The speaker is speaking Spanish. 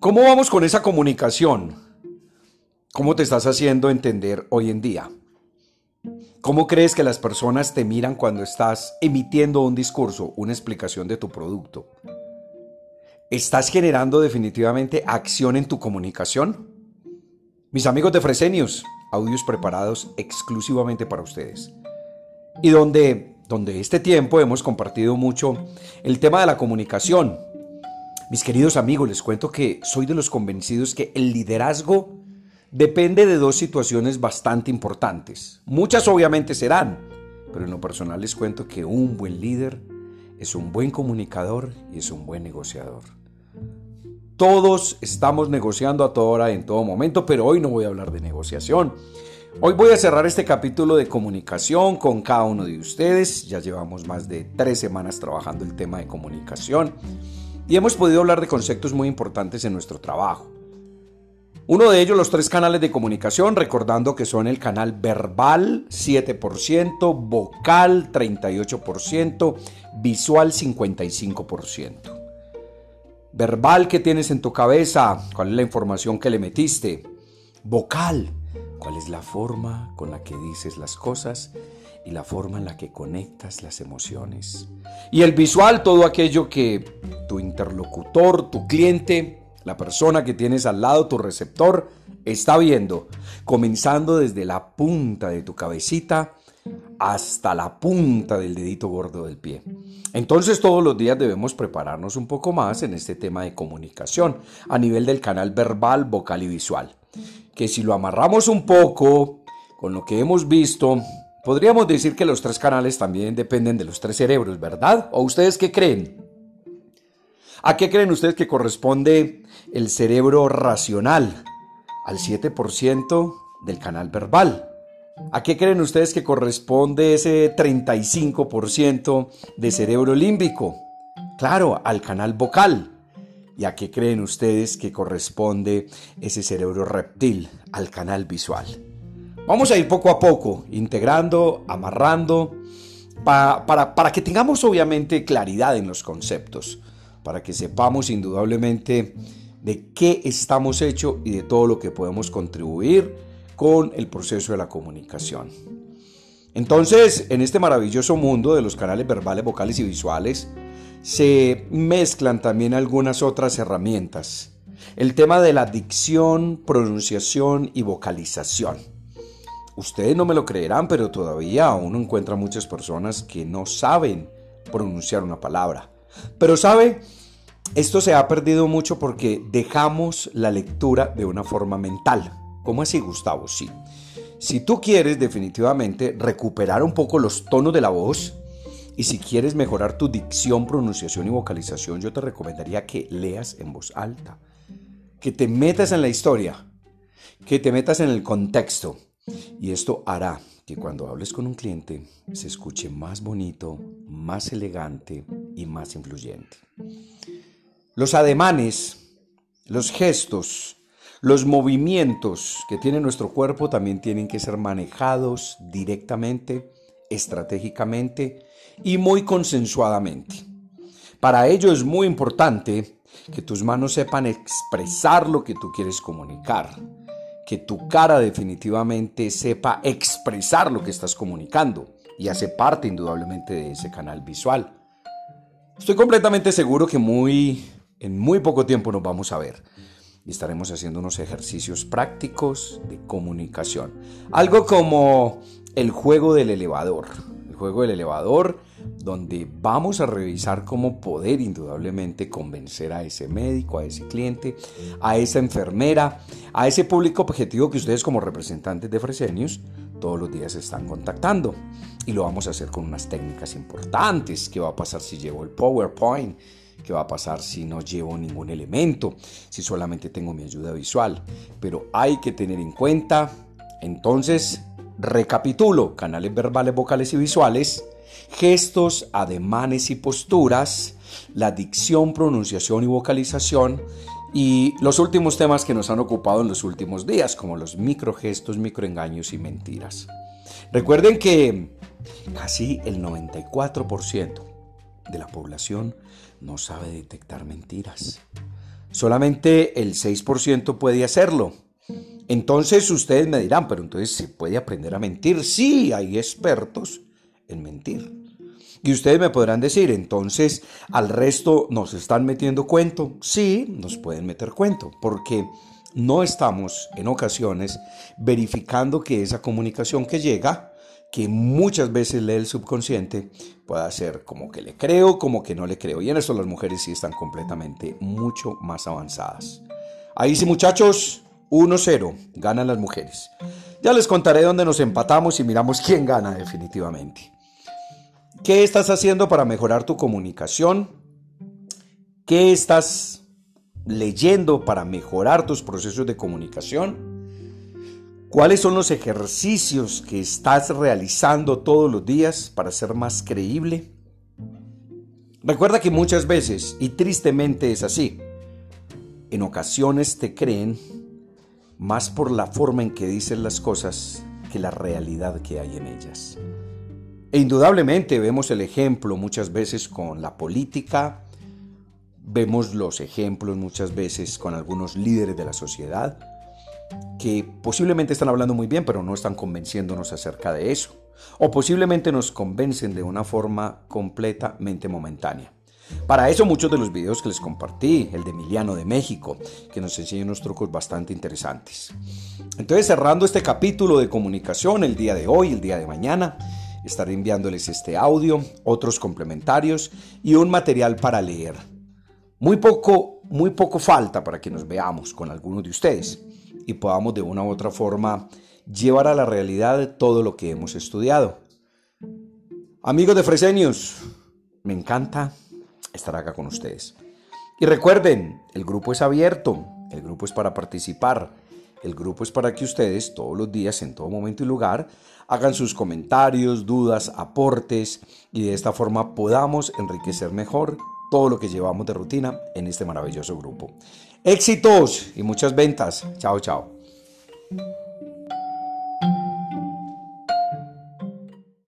¿Cómo vamos con esa comunicación? ¿Cómo te estás haciendo entender hoy en día? ¿Cómo crees que las personas te miran cuando estás emitiendo un discurso, una explicación de tu producto? ¿Estás generando definitivamente acción en tu comunicación? Mis amigos de Fresenius, audios preparados exclusivamente para ustedes. Y donde, donde este tiempo hemos compartido mucho el tema de la comunicación, mis queridos amigos, les cuento que soy de los convencidos que el liderazgo depende de dos situaciones bastante importantes. Muchas obviamente serán, pero en lo personal les cuento que un buen líder es un buen comunicador y es un buen negociador. Todos estamos negociando a toda hora, en todo momento, pero hoy no voy a hablar de negociación. Hoy voy a cerrar este capítulo de comunicación con cada uno de ustedes. Ya llevamos más de tres semanas trabajando el tema de comunicación y hemos podido hablar de conceptos muy importantes en nuestro trabajo. Uno de ellos, los tres canales de comunicación, recordando que son el canal verbal 7%, vocal 38%, visual 55%. Verbal, ¿qué tienes en tu cabeza? ¿Cuál es la información que le metiste? Vocal, ¿cuál es la forma con la que dices las cosas? Y la forma en la que conectas las emociones. Y el visual, todo aquello que tu interlocutor, tu cliente, la persona que tienes al lado, tu receptor, está viendo, comenzando desde la punta de tu cabecita hasta la punta del dedito gordo del pie. Entonces todos los días debemos prepararnos un poco más en este tema de comunicación a nivel del canal verbal, vocal y visual. Que si lo amarramos un poco con lo que hemos visto Podríamos decir que los tres canales también dependen de los tres cerebros, ¿verdad? ¿O ustedes qué creen? ¿A qué creen ustedes que corresponde el cerebro racional? Al 7% del canal verbal. ¿A qué creen ustedes que corresponde ese 35% de cerebro límbico? Claro, al canal vocal. ¿Y a qué creen ustedes que corresponde ese cerebro reptil? Al canal visual. Vamos a ir poco a poco, integrando, amarrando, para, que tengamos obviamente claridad en los conceptos, para que sepamos indudablemente de qué estamos hechos y de todo lo que podemos contribuir con el proceso de la comunicación. Entonces, en este maravilloso mundo de los canales verbales, vocales y visuales, se mezclan también algunas otras herramientas. El tema de la dicción, pronunciación y vocalización. Ustedes no me lo creerán, pero todavía aún encuentra muchas personas que no saben pronunciar una palabra. Pero sabe, esto se ha perdido mucho porque dejamos la lectura de una forma mental. ¿Cómo así, Gustavo? Sí. Si tú quieres definitivamente recuperar un poco los tonos de la voz y si quieres mejorar tu dicción, pronunciación y vocalización, yo te recomendaría que leas en voz alta, que te metas en la historia, que te metas en el contexto y esto hará que cuando hables con un cliente se escuche más bonito, más elegante y más influyente. Los ademanes, los gestos, los movimientos que tiene nuestro cuerpo también tienen que ser manejados directamente, estratégicamente y muy consensuadamente. Para ello es muy importante que tus manos sepan expresar lo que tú quieres comunicar que tu cara definitivamente sepa expresar lo que estás comunicando y hace parte indudablemente de ese canal visual. Estoy completamente seguro que muy en muy poco tiempo nos vamos a ver y estaremos haciendo unos ejercicios prácticos de comunicación. Algo como el juego del elevador. Juego del elevador donde vamos a revisar cómo poder indudablemente convencer a ese médico, a ese cliente, a esa enfermera, a ese público objetivo que ustedes como representantes de Fresenius todos los días están contactando. Y lo vamos a hacer con unas técnicas importantes. ¿Qué va a pasar si llevo el PowerPoint? ¿Qué va a pasar si no llevo ningún elemento? Si solamente tengo mi ayuda visual. Pero hay que tener en cuenta, entonces, recapitulo, canales verbales, vocales y visuales gestos, ademanes y posturas, la dicción, pronunciación y vocalización, y los últimos temas que nos han ocupado en los últimos días, como los microgestos, microengaños y mentiras. Recuerden que casi el 94% de la población no sabe detectar mentiras. Solamente el 6% puede hacerlo. Entonces ustedes me dirán, pero entonces se puede aprender a mentir. Sí, hay expertos en mentir. Y ustedes me podrán decir, entonces al resto nos están metiendo cuento. Sí, nos pueden meter cuento, porque no estamos en ocasiones verificando que esa comunicación que llega, que muchas veces lee el subconsciente, pueda ser como que le creo, como que no le creo. Y en eso las mujeres sí están completamente mucho más avanzadas. Ahí sí muchachos, 1-0, ganan las mujeres. Ya les contaré dónde nos empatamos y miramos quién gana definitivamente. ¿Qué estás haciendo para mejorar tu comunicación? ¿Qué estás leyendo para mejorar tus procesos de comunicación? ¿Cuáles son los ejercicios que estás realizando todos los días para ser más creíble? Recuerda que muchas veces, y tristemente es así, en ocasiones te creen más por la forma en que dicen las cosas que la realidad que hay en ellas. E indudablemente vemos el ejemplo muchas veces con la política, vemos los ejemplos muchas veces con algunos líderes de la sociedad que posiblemente están hablando muy bien, pero no están convenciéndonos acerca de eso. O posiblemente nos convencen de una forma completamente momentánea. Para eso muchos de los videos que les compartí, el de Emiliano de México, que nos enseña unos trucos bastante interesantes. Entonces cerrando este capítulo de comunicación el día de hoy, el día de mañana, Estaré enviándoles este audio, otros complementarios y un material para leer. Muy poco, muy poco falta para que nos veamos con algunos de ustedes y podamos de una u otra forma llevar a la realidad todo lo que hemos estudiado. Amigos de Fresenius, me encanta estar acá con ustedes. Y recuerden, el grupo es abierto, el grupo es para participar. El grupo es para que ustedes todos los días, en todo momento y lugar, hagan sus comentarios, dudas, aportes y de esta forma podamos enriquecer mejor todo lo que llevamos de rutina en este maravilloso grupo. Éxitos y muchas ventas. Chao, chao.